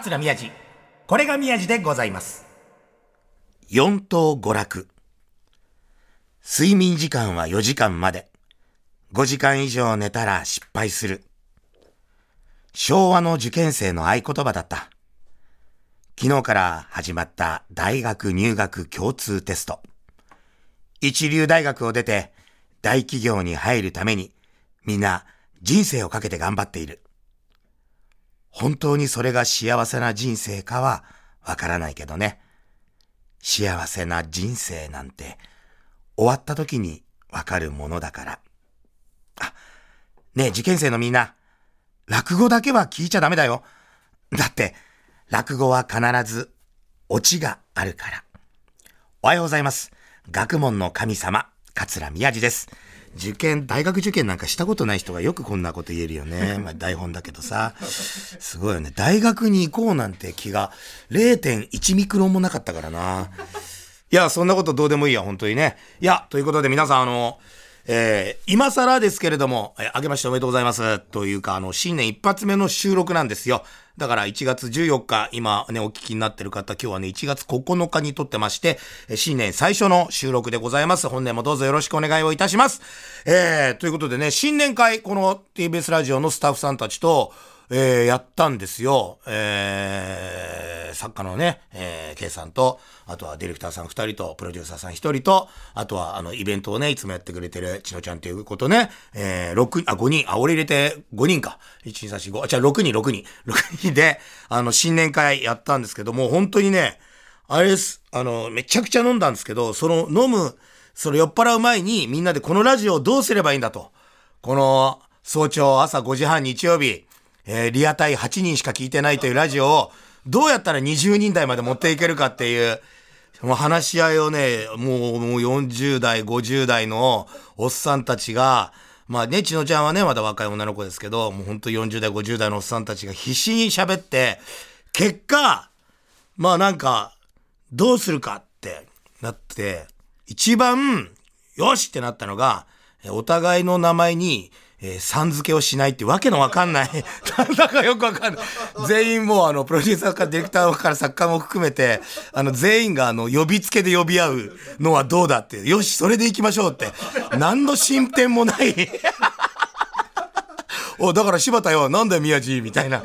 桂宮治。これが宮治でございます。四等娯楽。睡眠時間は4時間まで。5時間以上寝たら失敗する。昭和の受験生の合言葉だった。昨日から始まった大学入学共通テスト。一流大学を出て大企業に入るためにみんな人生をかけて頑張っている。本当にそれが幸せな人生かはわからないけどね。幸せな人生なんて終わった時にわかるものだから。あ、ねえ受験生のみんな、落語だけは聞いちゃダメだよ。だって、落語は必ずオチがあるから。おはようございます。学問の神様、桂宮治です。受験、大学受験なんかしたことない人がよくこんなこと言えるよね。まあ台本だけどさ。すごいよね。大学に行こうなんて気が0.1ミクロンもなかったからな。いや、そんなことどうでもいいや、本当にね。いや、ということで皆さん、あの、えー、今更ですけれども、えー、明けましておめでとうございます。というか、あの、新年一発目の収録なんですよ。だから1月14日、今ね、お聞きになってる方、今日はね、1月9日に撮ってまして、新年最初の収録でございます。本年もどうぞよろしくお願いをいたします。えー、ということでね、新年会、この TBS ラジオのスタッフさんたちと、えー、やったんですよ。えー、作家のね、えー、K さんと、あとはディレクターさん二人と、プロデューサーさん一人と、あとはあの、イベントをね、いつもやってくれてる、ちのちゃんということね、えー、六あ、五人、あ、俺入れて5人か。1、2、3、4、5、あ、じゃあ6人、6人。6人で、あの、新年会やったんですけども、本当にね、あれです、あの、めちゃくちゃ飲んだんですけど、その飲む、その酔っ払う前にみんなでこのラジオをどうすればいいんだと。この早朝朝5時半日曜日、えーリアタイ8人しか聞いてないというラジオをどうやったら20人台まで持っていけるかっていう、もう話し合いをね、もうもう40代、50代のおっさんたちが、まあね、ちのちゃんはね、まだ若い女の子ですけど、もうほんと40代、50代のおっさんたちが必死に喋って、結果、まあなんか、どうするかってなって、一番、よしってなったのが、お互いの名前に、えーさん付けをしないってわけのわかんない。なんだかよくわかんない。全員もうあの、プロデューサーからディレクターから作家も含めて、あの、全員があの、呼びつけで呼び合うのはどうだって。よし、それで行きましょうって。何の進展もない。お、だから柴田よ、なんだよ宮治みたいな。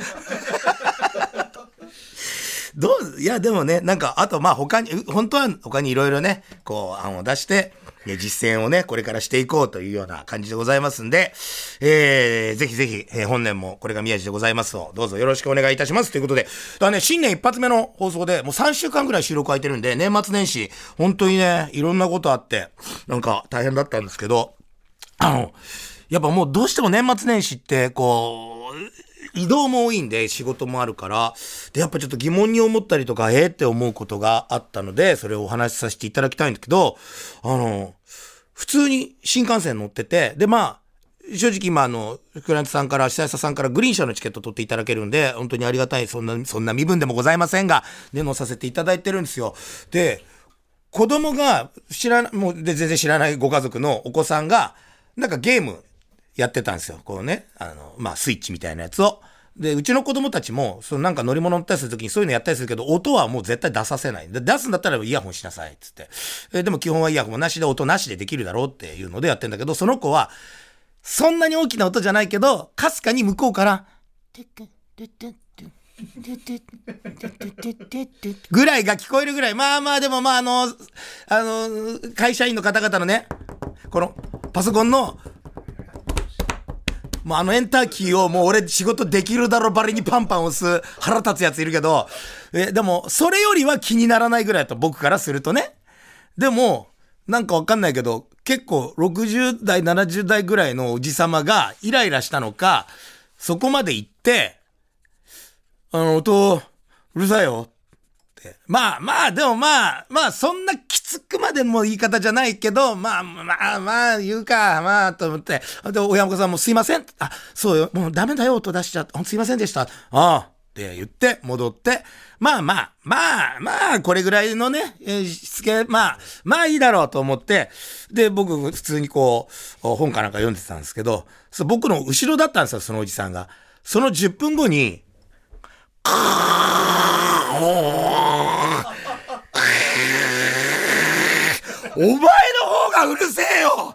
どういや、でもね、なんか、あと、まあ、他に、本当は他にいろいろね、こう、案を出して、いや実践をね、これからしていこうというような感じでございますんで、えー、ぜひぜひ、えー本年もこれが宮治でございますを、どうぞよろしくお願いいたしますということで、だね、新年一発目の放送で、もう3週間ぐらい収録空いてるんで、年末年始、本当にね、いろんなことあって、なんか大変だったんですけど、あの、やっぱもうどうしても年末年始って、こう、移動も多いんで仕事もあるから、で、やっぱちょっと疑問に思ったりとか、えー？って思うことがあったので、それをお話しさせていただきたいんだけど、あの、普通に新幹線乗ってて、で、まあ、正直今あの、クラントさんから、主催者さんからグリーン車のチケット取っていただけるんで、本当にありがたい、そんな、そんな身分でもございませんが、で、乗させていただいてるんですよ。で、子供が知らない、もう全然知らないご家族のお子さんが、なんかゲームやってたんですよ。こうね、あの、まあ、スイッチみたいなやつを。で、うちの子供たちも、そのなんか乗り物乗ったりするときにそういうのやったりするけど、音はもう絶対出させない。で出すんだったらイヤホンしなさい、つって。えでも基本はイヤホンなしで音なしでできるだろうっていうのでやってんだけど、その子は、そんなに大きな音じゃないけど、かすかに向こうから、ぐらいが聞こえるぐらい、まあまあでもまああの、あの、会社員の方々のね、このパソコンの、もうあのエンターキーをもう俺仕事できるだろばりにパンパン押す腹立つやついるけど、え、でもそれよりは気にならないぐらいだと僕からするとね。でも、なんかわかんないけど、結構60代、70代ぐらいのおじさまがイライラしたのか、そこまで行って、あの、音、うるさいよ。まあまあ、でもまあ、まあそんなきつくまでも言い方じゃないけど、まあまあまあ言うか、まあと思って。で、親御さんもすいません。あ、そうよ。もうダメだよ、音出しちゃって。すいませんでした。ああ。って言って、戻って、まあまあ、まあまあ、これぐらいのね、しつけ、まあ、まあいいだろうと思って、で、僕普通にこう、本かなんか読んでたんですけど、僕の後ろだったんですよ、そのおじさんが。その10分後に、お前の方がうるせえよ。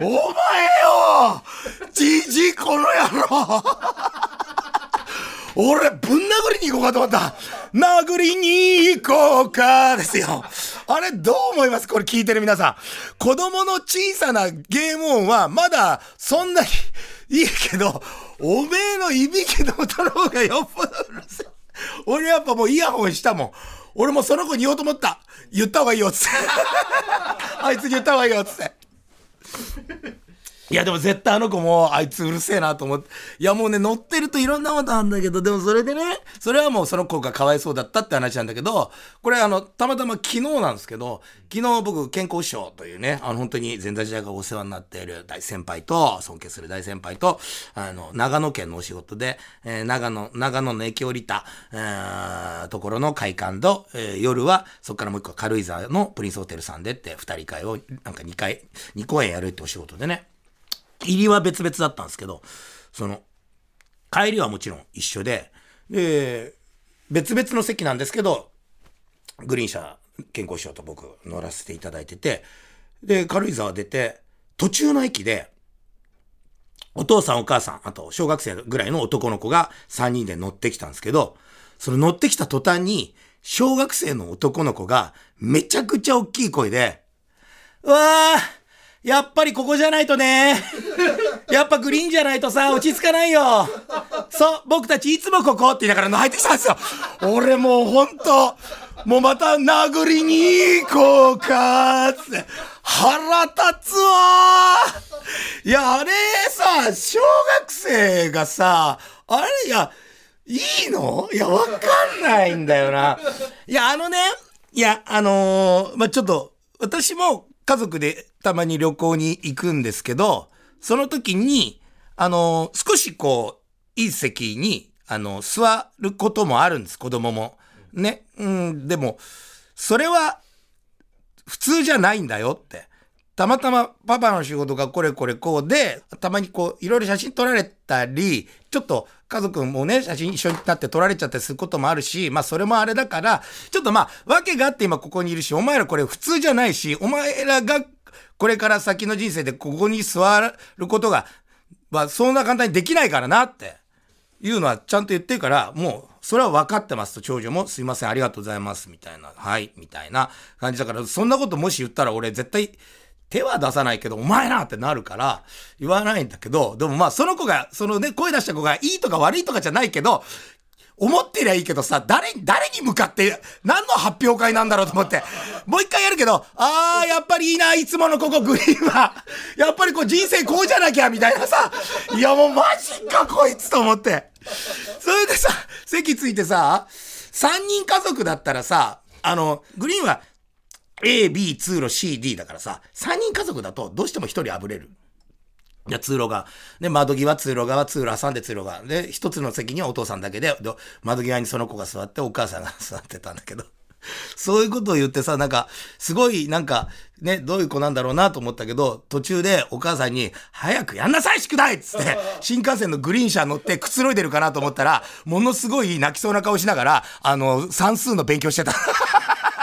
お前よ。じじこの野郎。俺ぶん殴りに行こうかと思った。殴りに行こうかですよ。あれどう思います？これ聞いてる皆さん。子供の小さなゲーム音はまだそんなにいいけどおめえのいびきの音の方がよっぽどうるせえ。俺やっぱもうイヤホンしたもん。俺もその子に言おうと思った。言った方がいいよっつって。あいつに言った方がいいよつって。いやでも絶対あの子もあいつうるせえなと思って。いやもうね乗ってるといろんなことあるんだけど、でもそれでね、それはもうその子がかわいそうだったって話なんだけど、これあの、たまたま昨日なんですけど、昨日僕健康師匠というね、あの本当に前座時代がお世話になっている大先輩と、尊敬する大先輩と、あの、長野県のお仕事で、えー、長野、長野の駅降りた、えー、ところの会館と、えー、夜はそこからもう一個軽井沢のプリンスホテルさんでって二人会をなんか2回、2公演やるってお仕事でね。入りは別々だったんですけど、その、帰りはもちろん一緒で、で、別々の席なんですけど、グリーン車、健康師匠と僕乗らせていただいてて、で、軽井沢出て、途中の駅で、お父さんお母さん、あと小学生ぐらいの男の子が3人で乗ってきたんですけど、その乗ってきた途端に、小学生の男の子がめちゃくちゃ大きい声で、うわーやっぱりここじゃないとね。やっぱグリーンじゃないとさ、落ち着かないよ。そう、僕たちいつもここって言いながら入ってきたんですよ。俺もうほんと、もうまた殴りに行こうかつって。腹立つわいや、あれさ、小学生がさ、あれ、いや、いいの？いや、わかんないんだよな。いや、あのね、いや、あのー、まあ、ちょっと、私も家族でたまに旅行に行くんですけど、その時に、あの、少しこう、いい席に、あの、座ることもあるんです、子供も。ね。うん、でも、それは、普通じゃないんだよって。たまたまパパの仕事がこれこれこうで、たまにこう、いろいろ写真撮られたり、ちょっと家族もね、写真一緒になって撮られちゃったりすることもあるし、まあそれもあれだから、ちょっとまあ、わけがあって今ここにいるし、お前らこれ普通じゃないし、お前らがこれから先の人生でここに座ることが、まあそんな簡単にできないからなって。いうのはちゃんと言ってるから、もうそれは分かってますと長女も。すいませんありがとうございますみたいな、はいみたいな感じだから、そんなこともし言ったら俺絶対手は出さないけど、お前なってなるから、言わないんだけど、でもまあ、その子が、そのね、声出した子がいいとか悪いとかじゃないけど、思ってりゃいいけどさ、誰、誰に向かって、何の発表会なんだろうと思って。もう一回やるけど、あー、やっぱりいいな、いつものここグリーンは。やっぱりこう人生こうじゃなきゃ、みたいなさ。いやもうマジか、こいつと思って。それでさ、席ついてさ、3人家族だったらさ、あの、グリーンは A、B、通路、C、D だからさ、3人家族だとどうしても1人あぶれる。いや、通路が。で、窓際、通路側、通路挟んで通路側。で、一つの席にはお父さんだけで、で窓際にその子が座って、お母さんが座ってたんだけど。そういうことを言ってさ、なんか、すごい、なんか、ね、どういう子なんだろうなと思ったけど、途中でお母さんに、早くやんなさい宿題っつって、新幹線のグリーン車乗ってくつろいでるかなと思ったら、ものすごい泣きそうな顔しながら、あの、算数の勉強してた。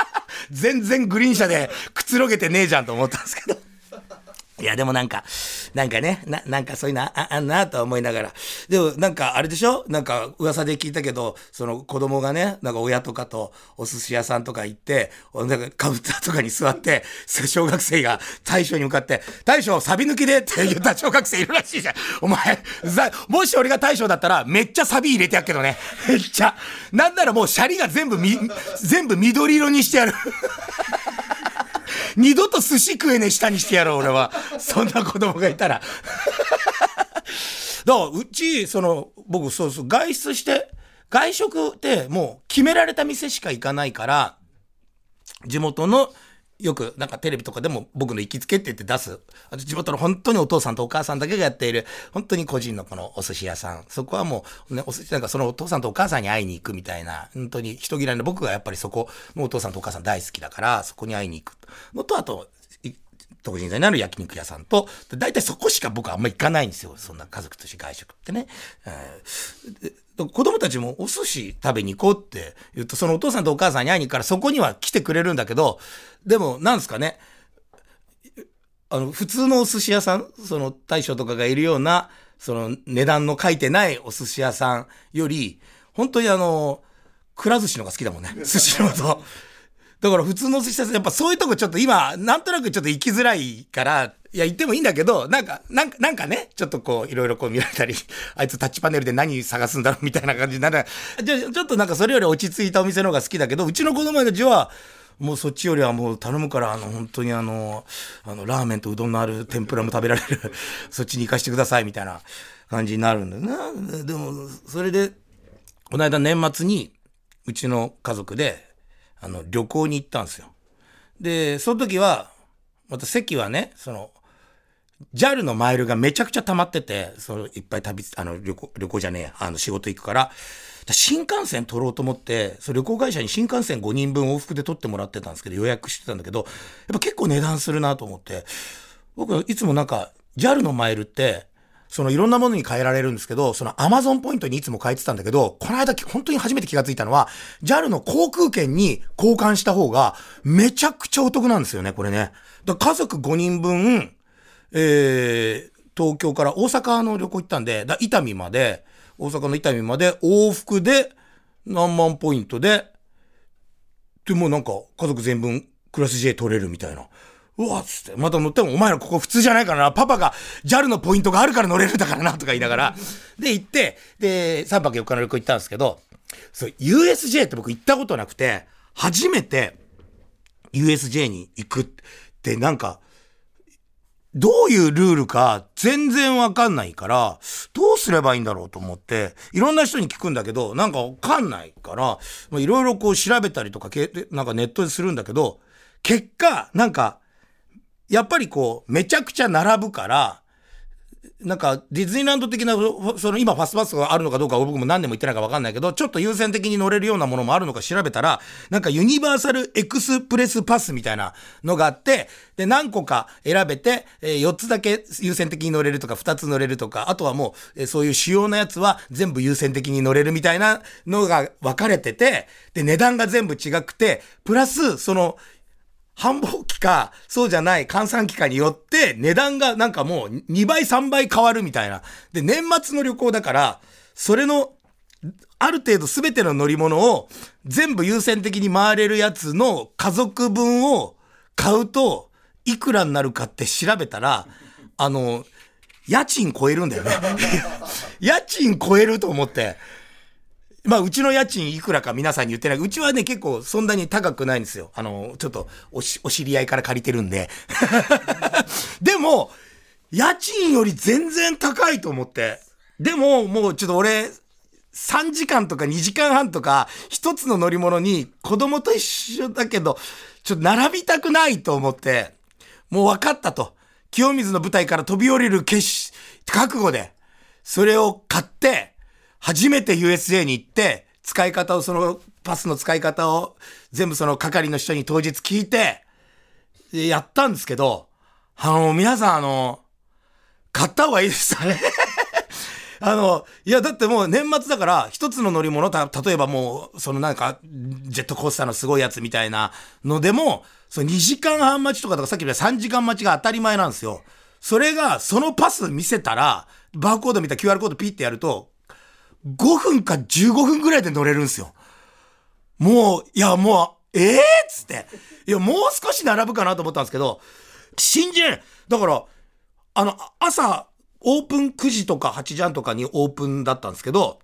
全然グリーン車でくつろげてねえじゃんと思ったんですけど。いや、でもなんか、なんかね、な、なんかそういうのああんなと思いながら。でもなんかあれでしょ？なんか噂で聞いたけど、その子供がね、なんか親とかとお寿司屋さんとか行って、なんかカウンターとかに座って、小学生が大将に向かって、大将サビ抜きでって言った小学生いるらしいじゃん。お前、もし俺が大将だったらめっちゃサビ入れてやっけどね。めっちゃ。なんならもうシャリが全部み、全部緑色にしてやる。二度と寿司食えねえ下にしてやろう、俺は。そんな子供がいたら。だからうち、その、僕、そうそう、外出して、外食ってもう決められた店しか行かないから、地元のよくなんかテレビとかでも僕の行きつけって言って出す。あと地元の本当にお父さんとお母さんだけがやっている、本当に個人のこのお寿司屋さん。そこはもう、ね、お寿司なんかそのお父さんとお母さんに会いに行くみたいな、本当に人嫌いな僕がやっぱりそこのお父さんとお母さん大好きだから、そこに会いに行くのと、あと、東神座にある焼肉屋さんと、大体そこしか僕はあんま行かないんですよ。そんな家族として外食ってね。えー、子供たちもお寿司食べに行こうって言うと、そのお父さんとお母さんに会いに行くからそこには来てくれるんだけど、でも、なんですかね。あの、普通のお寿司屋さん、その大将とかがいるような、その値段の書いてないお寿司屋さんより、本当にあの、くら寿司のが好きだもんね。寿司のと。だから普通の寿司屋さん、やっぱそういうとこちょっと今、なんとなくちょっと行きづらいから、いや、行ってもいいんだけど、なんか、なんか、なんかね、ちょっとこう、いろいろこう見られたり、あいつタッチパネルで何探すんだろうみたいな感じになる。じゃちょっとなんかそれより落ち着いたお店の方が好きだけど、うちの子供たちは、もうそっちよりはもう頼むから、あの、本当にあの、あの、ラーメンとうどんのある天ぷらも食べられる、そっちに行かしてください、みたいな感じになるんだよな。でも、それで、この間年末に、うちの家族で、あの、旅行に行ったんですよ。で、その時は、また席はね、その、JAL のマイルがめちゃくちゃ溜まってて、そのいっぱい旅、あの、旅行、旅行じゃねえあの、仕事行くから、新幹線取ろうと思って、その旅行会社に新幹線5人分往復で取ってもらってたんですけど、予約してたんだけど、やっぱ結構値段するなと思って、僕いつもなんか、JAL のマイルって、そのいろんなものに変えられるんですけど、その Amazon ポイントにいつも変えてたんだけど、この間本当に初めて気がついたのは、JAL の航空券に交換した方がめちゃくちゃお得なんですよね、これね。だ家族5人分、えー、東京から大阪の旅行行ったんで、だ伊丹まで、大阪の伊丹まで往復で何万ポイントで、でもなんか家族全分クラス J 取れるみたいな。うわっつって、また乗っても、お前らここ普通じゃないからな、パパが JAL のポイントがあるから乗れるんだからな、とか言いながら、で、行って、で、3泊4日の旅行行ったんですけど、そう、USJ って僕行ったことなくて、初めて USJ に行くってなんか、どういうルールか全然わかんないから、どうすればいいんだろうと思って、いろんな人に聞くんだけど、なんかわかんないから、いろいろこう調べたりとか、なんかネットでするんだけど、結果、なんか、やっぱりこう、めちゃくちゃ並ぶから、なんか、ディズニーランド的な、その今ファストパスがあるのかどうか僕も何年も言ってないか分かんないけど、ちょっと優先的に乗れるようなものもあるのか調べたら、なんかユニバーサルエクスプレスパスみたいなのがあって、で、何個か選べて、えー、4つだけ優先的に乗れるとか、2つ乗れるとか、あとはもう、そういう主要なやつは全部優先的に乗れるみたいなのが分かれてて、で、値段が全部違くて、プラス、その、繁忙期か、そうじゃない換算期かによって値段がなんかもう2倍3倍変わるみたいな。で、年末の旅行だから、それの、ある程度全ての乗り物を全部優先的に回れるやつの家族分を買うと、いくらになるかって調べたら、あの、家賃超えるんだよね。家賃超えると思って。まあ、うちの家賃いくらか皆さんに言ってない。うちはね、結構そんなに高くないんですよ。あの、ちょっとおし、お知り合いから借りてるんで。でも、家賃より全然高いと思って。でも、もうちょっと俺、3時間とか2時間半とか、一つの乗り物に子供と一緒だけど、ちょっと並びたくないと思って、もう分かったと。清水の舞台から飛び降りる決し、覚悟で、それを買って、初めて USJ に行って、使い方を、そのパスの使い方を全部その係の人に当日聞いて、やったんですけど、あの、皆さんあの、買った方がいいですよね あの、いや、だってもう年末だから、一つの乗り物、た、例えばもう、そのなんか、ジェットコースターのすごいやつみたいなのでも、その2時間半待ちとかとかさっき言った3時間待ちが当たり前なんですよ。それが、そのパス見せたら、バーコード見た QR コードピッてやると、5分か15分ぐらいで乗れるんですよ。もう、いや、もう、ええー、っつって。いや、もう少し並ぶかなと思ったんですけど、信じれだから、あの、朝、オープン9時とか8時半とかにオープンだったんですけど、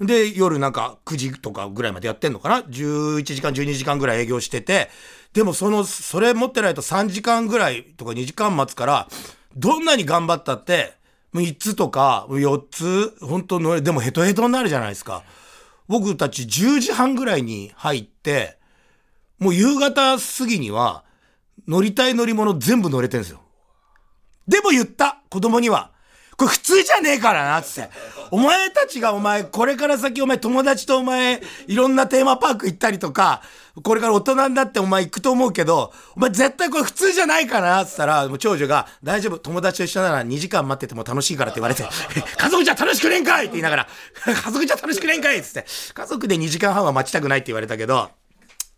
で、夜なんか9時とかぐらいまでやってんのかな ?11 時間、12時間ぐらい営業してて、でもその、それ持ってないと3時間ぐらいとか2時間待つから、どんなに頑張ったって、3つとか4つ、本当の、でもヘトヘトになるじゃないですか。僕たち10時半ぐらいに入って、もう夕方過ぎには、乗りたい乗り物全部乗れてるんですよ。でも言った子供には、これ普通じゃねえからな、つって。お前たちがお前、これから先お前友達とお前、いろんなテーマパーク行ったりとか、これから大人になってお前行くと思うけど、お前絶対これ普通じゃないからな、つったら、もう長女が、大丈夫、友達と一緒なら2時間待ってても楽しいからって言われて、家族じゃ楽しくねんかいって言いながら、家族じゃ楽しくねんかいっつって、家族で2時間半は待ちたくないって言われたけど、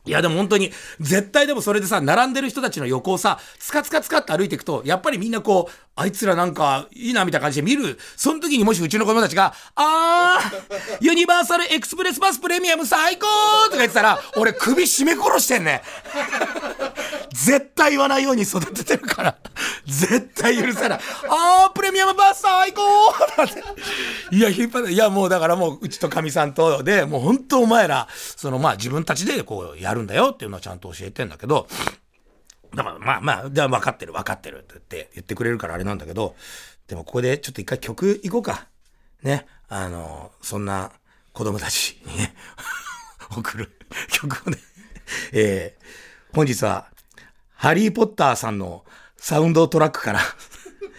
いやでも本当に、絶対でもそれでさ、並んでる人たちの横をさ、つかつかつかって歩いていくと、やっぱりみんなこう、あいつらなんか、いいなみたいな感じで見る。その時にもしうちの子供たちが、あー、ユニバーサルエクスプレスバスプレミアム最高とか言ってたら、俺首絞め殺してんね。絶対言わないように育ててるから。絶対許さない。あー、プレミアムバス最高いや、引っ張る。いや、もうだからもう、うちとかみさんとで、もう本当お前ら、そのまあ自分たちでこうやるんだよっていうのはちゃんと教えてんだけど、だからまあまあ、じゃあ分かってる分かってるって言って言ってくれるからあれなんだけど、でもここでちょっと一回曲行こうか。ね。あの、そんな子供たちにね、送る曲をね、えー、本日は、ハリーポッターさんのサウンドトラックから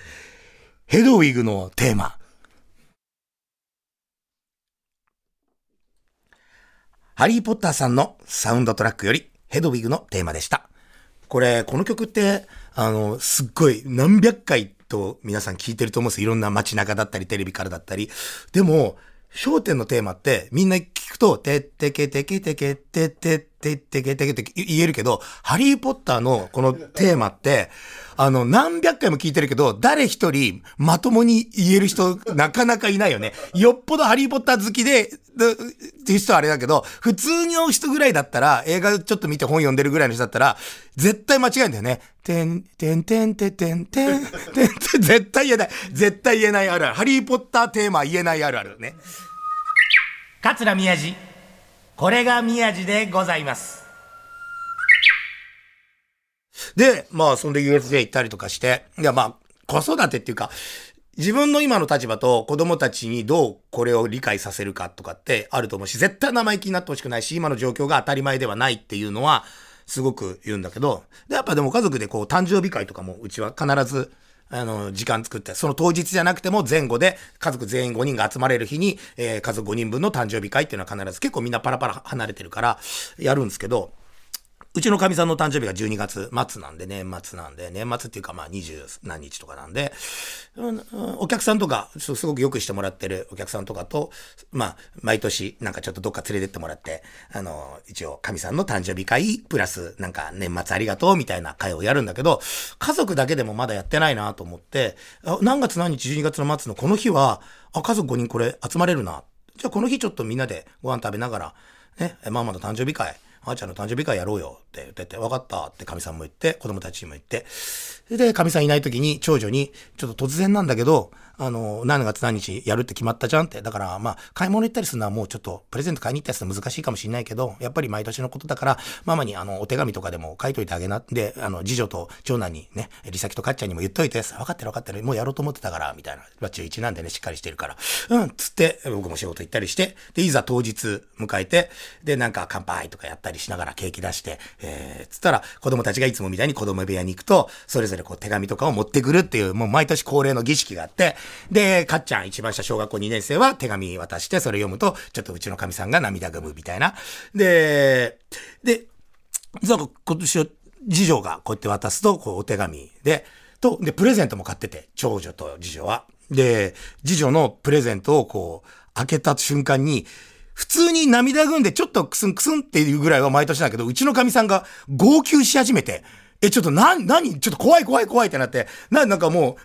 ヘドウィグのテーマ。ハリーポッターさんのサウンドトラックよりヘドウィグのテーマでした。これ、この曲って、あの、すっごい何百回と皆さん聞いてると思うんですいろんな街中だったり、テレビからだったり。でも、焦点のテーマってみんな聞くと、てってけてけてけてっててってけてけって言えるけど、ハリーポッターのこのテーマって、あの、何百回も聞いてるけど、誰一人まともに言える人なかなかいないよね。よっぽどハリーポッター好きで、っていう人はあれだけど、普通の人ぐらいだったら、映画ちょっと見て本読んでるぐらいの人だったら、絶対間違えんだよね。てん、てんてんてんてんてん、てん、絶対言えない。絶対言えないあるある。ハリーポッターテーマ言えないあるあるね。桂宮治。これが宮治でございます。で、まあ、そんで USJ 行ったりとかして、いや、まあ、子育てっていうか、自分の今の立場と子供たちにどうこれを理解させるかとかってあると思うし、絶対生意気になってほしくないし、今の状況が当たり前ではないっていうのは、すごく言うんだけど、で、やっぱでも家族でこう、誕生日会とかも、うちは必ず、あの、時間作って、その当日じゃなくても前後で家族全員5人が集まれる日に、えー、家族5人分の誕生日会っていうのは必ず結構みんなパラパラ離れてるからやるんですけど、うちのかみさんの誕生日が12月末なんで、年末なんで、年末っていうかまあ20何日とかなんで、お客さんとか、すごくよくしてもらってるお客さんとかと、まあ、毎年なんかちょっとどっか連れてってもらって、あの、一応かみさんの誕生日会、プラスなんか年末ありがとうみたいな会をやるんだけど、家族だけでもまだやってないなと思って、何月何日12月の末のこの日は、あ、家族5人これ集まれるな。じゃあこの日ちょっとみんなでご飯食べながら、ね、ママの誕生日会、あーちゃんの誕生日会やろうよって言ってて、わかったって神さんも言って、子供たちにも言って、で、神さんいない時に長女に、ちょっと突然なんだけど、あの、何月何日やるって決まったじゃんって。だから、まあ、買い物行ったりするのはもうちょっと、プレゼント買いに行ったりするの難しいかもしれないけど、やっぱり毎年のことだから、ママにあの、お手紙とかでも書いといてあげな。で、あの、次女と長男にね、リサキとかっちゃんにも言っといて、分かってる分かってる、もうやろうと思ってたから、みたいな。まあ、中1なんでね、しっかりしてるから。うん、つって、僕も仕事行ったりして、で、いざ当日迎えて、で、なんか乾杯とかやったりしながらケーキ出して、えー、つったら、子供たちがいつもみたいに子供部屋に行くと、それぞれこう手紙とかを持ってくるっていう、もう毎年恒例の儀式があって、で、かっちゃん一番下小学校2年生は手紙渡して、それ読むと、ちょっとうちの神さんが涙ぐむみたいな。で、で、なんか今年は次女がこうやって渡すと、こうお手紙で、と、で、プレゼントも買ってて、長女と次女は。で、次女のプレゼントをこう、開けた瞬間に、普通に涙ぐんでちょっとクスンクスンっていうぐらいは毎年だけど、うちの神さんが号泣し始めて、え、ちょっとな、なに、ちょっと怖い怖い怖いってなって、な、なんかもう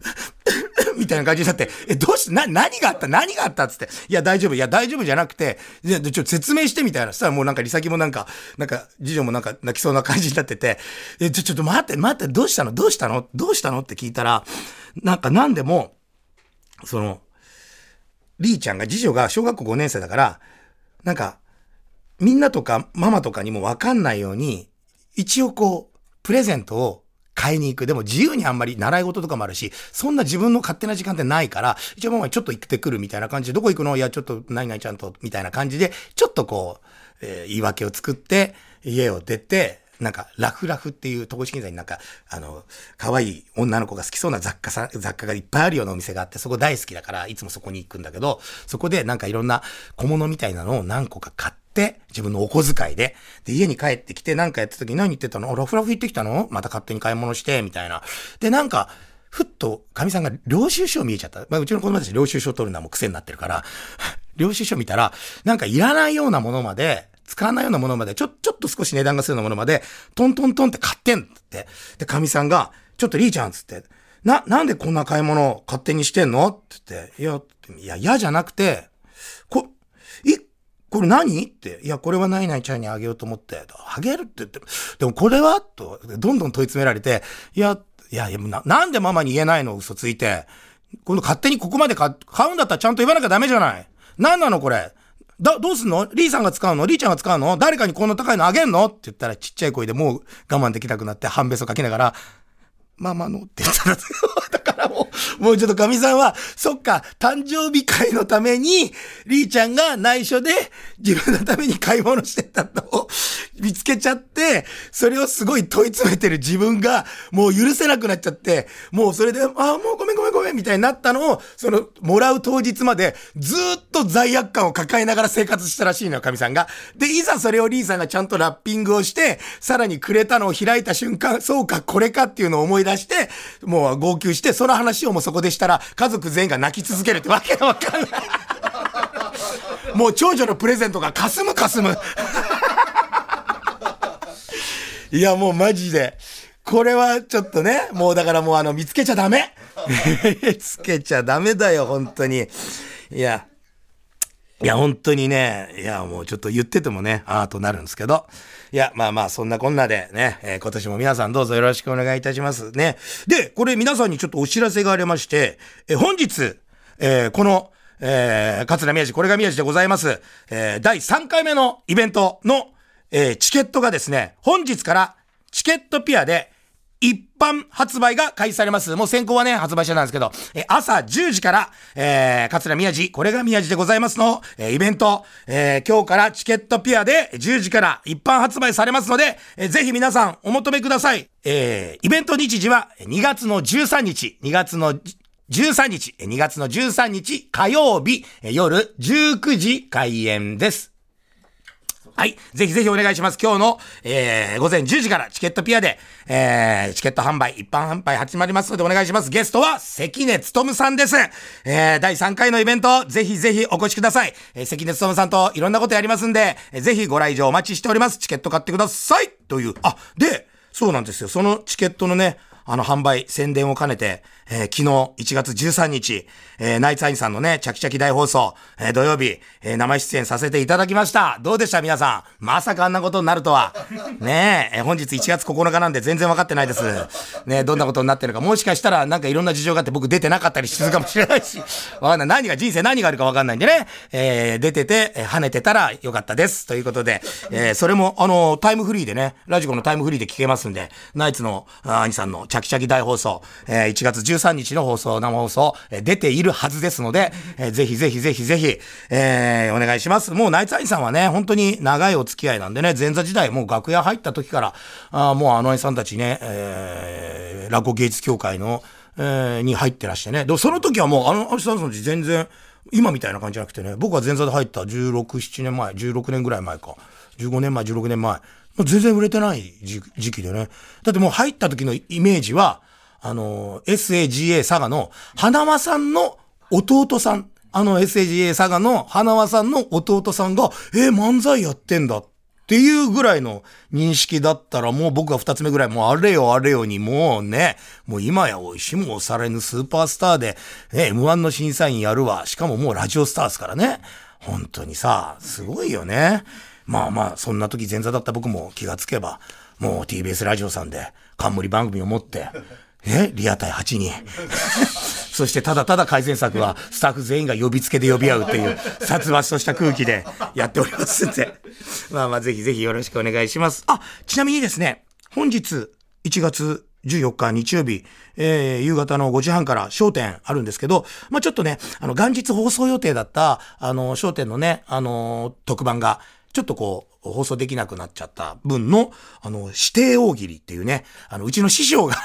みたいな感じになって、え、どうして、な、何があった？何があった？つって。いや、大丈夫。いや、大丈夫じゃなくて、いや、ちょっと説明してみたいな。そしたらもうなんか、リサキもなんか、なんか、次女もなんか泣きそうな感じになってて、え、ちょ、ちょっと待って、待って、どうしたの？どうしたの？どうしたの？って聞いたら、なんか何でも、その、リーちゃんが、次女が小学校5年生だから、なんか、みんなとかママとかにもわかんないように、一応こう、プレゼントを買いに行く。でも自由にあんまり習い事とかもあるし、そんな自分の勝手な時間ってないから、一応ママちょっと行ってくるみたいな感じで、どこ行くの？いや、ちょっと何々ちゃんと、みたいな感じで、ちょっとこう、えー、言い訳を作って、家を出て、なんか、ラフラフっていう戸越銀座になんか、あの、可愛い女の子が好きそうな雑貨さ、雑貨がいっぱいあるようなお店があって、そこ大好きだから、いつもそこに行くんだけど、そこでなんかいろんな小物みたいなのを何個か買って、自分のお小遣いで、で、家に帰ってきてなんかやった時何言ってたの？ラフラフ行ってきたの？また勝手に買い物して、みたいな。で、なんか、ふっと、神さんが領収書見えちゃった。まあ、うちの子供たち領収書取るのはもう癖になってるから、領収書見たら、なんかいらないようなものまで、使わないようなものまで、ちょ、ちょっと少し値段がするようなものまで、トントントンって買ってんって。で、神さんが、ちょっとリーちゃんつって、な、なんでこんな買い物を勝手にしてんの？って言って、いや、いや、嫌じゃなくて、これ何？って、いや、これはないないちゃんにあげようと思って、あげるって言って、でもこれは？と、どんどん問い詰められて、いや、いや、いやな、なんでママに言えないの？嘘ついて。今度勝手にここまで買うんだったらちゃんと言わなきゃダメじゃない。何なのこれ？だ、どうすんの？リーさんが使うの？リーちゃんが使うの？誰かにこんな高いのあげんの？って言ったらちっちゃい声でもう我慢できなくなって半べそかきながら、ママのって言ったら、だからもう、もうちょっと神さんは、そっか、誕生日会のために、リーちゃんが内緒で自分のために買い物してたのを見つけちゃって、それをすごい問い詰めてる自分が、もう許せなくなっちゃって、もうそれで、ああ、もうごめんごめんごめんみたいになったのを、その、もらう当日まで、ずっと罪悪感を抱えながら生活したらしいのよ、神さんが。で、いざそれをリーさんがちゃんとラッピングをして、さらにくれたのを開いた瞬間、そうか、これかっていうのを思い出出して、もう号泣して、その話をもうそこでしたら、家族全員が泣き続けるってわけがわかんない。もう長女のプレゼントがかすむかすむ。いや、もうマジで。これはちょっとね、もうだからもうあの、見つけちゃダメ見つけちゃダメだよ、本当に。いや、いや、本当にね、いや、もうちょっと言っててもね、あーとなるんですけど。いや、まあまあ、そんなこんなでね、えー、今年も皆さんどうぞよろしくお願いいたしますね。で、これ皆さんにちょっとお知らせがありまして、え、本日、えー、この、えー、桂宮治、これが宮治でございます、えー、第3回目のイベントの、えー、チケットがですね、本日からチケットピアで一般発売が開始されます。もう先行はね、発売してたんですけど、え朝10時から、えー、桂宮治、これが宮治でございますの、えー、イベント、えー、今日からチケットピアで10時から一般発売されますので、えー、ぜひ皆さんお求めください。えー、イベント日時は2月の13日、2月の13日、2月の13日火曜日、夜19時開演です。はい。ぜひぜひお願いします。今日の、えー、午前10時からチケットピアで、えー、チケット販売、一般販売始まりますのでお願いします。ゲストは関根勤さんです。えー、第3回のイベント、ぜひぜひお越しください。えー、関根勤さんといろんなことやりますんで、えー、ぜひご来場お待ちしております。チケット買ってくださいという、あ、で、そうなんですよ。そのチケットのね、あの、販売、宣伝を兼ねて、えー、昨日1月13日、えー、ナイツアインさんのね、チャキチャキ大放送、えー、土曜日、えー、生出演させていただきました。どうでした？皆さん。まさかあんなことになるとは。ねえ、えー、本日1月9日なんで全然わかってないです。ねどんなことになってるか。もしかしたらなんかいろんな事情があって僕出てなかったりするかもしれないし、わかんない。何が、人生何があるかわかんないんでね、えー、出てて、えー、跳ねてたらよかったです。ということで、えー、それも、あの、タイムフリーでね、ラジコのタイムフリーで聞けますんで、ナイツの兄さんのチャキチャキ大放送、えー、1月13日の放送、生放送、出ているはずですので、え、ぜひぜひぜひぜひ、えー、お願いします。もうナイツアイさんはね、本当に長いお付き合いなんでね、前座時代、もう楽屋入った時から、あもうあの兄さんたちね、えー、落語芸術協会の、えー、に入ってらしてね。でもその時はもう、あの兄さんたち全然、今みたいな感じじゃなくてね、僕は前座で入った16、7年前、16年ぐらい前か。15年前、16年前。もう全然売れてない時期でね。だってもう入った時のイメージは、あの、SAGA 佐賀の花輪さんの弟さん、あの SAGA 佐賀の花輪さんの弟さんが、えー、漫才やってんだっていうぐらいの認識だったら、もう僕が二つ目ぐらい、もうあれよあれよにもうね、もう今や美味しも押されぬスーパースターで、ね、M1 の審査員やるわ。しかももうラジオスターですからね。本当にさ、すごいよね。まあまあ、そんな時前座だった僕も気がつけば、もう TBS ラジオさんで冠番組を持って、えリアタイ8人。そしてただただ改善策はスタッフ全員が呼びつけで呼び合うっていう殺伐とした空気でやっておりますんで。まあまあぜひぜひよろしくお願いします。あ、ちなみにですね、本日1月14日日曜日、えー、夕方の5時半から商店あるんですけど、まあちょっとね、あの元日放送予定だった、あの、商店のね、あの、特番がちょっとこう、放送できなくなっちゃった分の、あの、指定大喜利っていうね、あの、うちの師匠が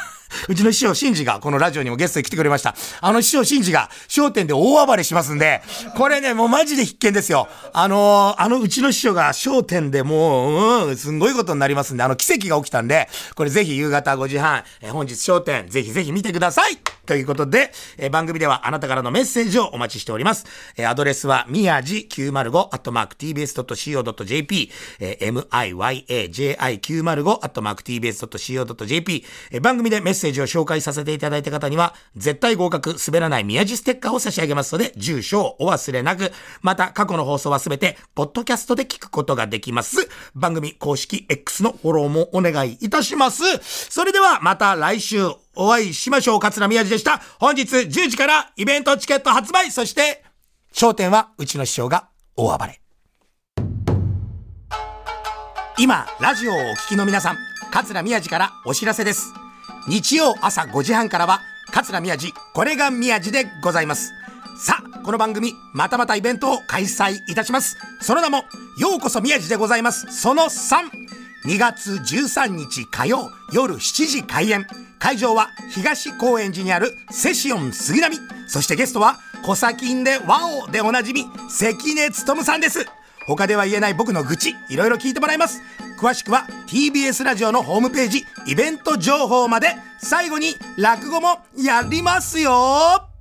うちの師匠、真治がこのラジオにもゲストに来てくれました。あの師匠、真治が商店で大暴れしますんで、これね、もうマジで必見ですよ。あのー、あのうちの師匠が商店でもう、うん、すんごいことになりますんで、あの奇跡が起きたんで、これぜひ夕方5時半、え本日商店、ぜひぜひ見てくださいということで、え番組ではあなたからのメッセージをお待ちしております。えアドレスは、みやじ905、アットマーク tbs.co.jp、え miyaji905、アットマーク tbs.co.jp、え番組でメッセージセージを紹介させていただいた方には、絶対合格、滑らない宮地ステッカーを差し上げますので、住所をお忘れなく、また過去の放送はすべて、ポッドキャストで聞くことができます。番組公式 X のフォローもお願いいたします。それではまた来週お会いしましょう。桂宮治でした。本日10時からイベントチケット発売、そして、焦点はうちの師匠が大暴れ。今、ラジオをお聞きの皆さん、桂宮治からお知らせです。日曜朝5時半からは、桂宮治、これが宮治でございます。さあ、この番組、またまたイベントを開催いたします。その名も、ようこそ宮治でございます。その3、2月13日火曜夜7時開演。会場は東高円寺にあるセシオン杉並。そしてゲストは、コサキンでワオでおなじみ、関根勤さんです。他では言えない僕の愚痴、いろいろ聞いてもらいます。詳しくは TBS ラジオのホームページ、イベント情報まで、最後に落語もやりますよ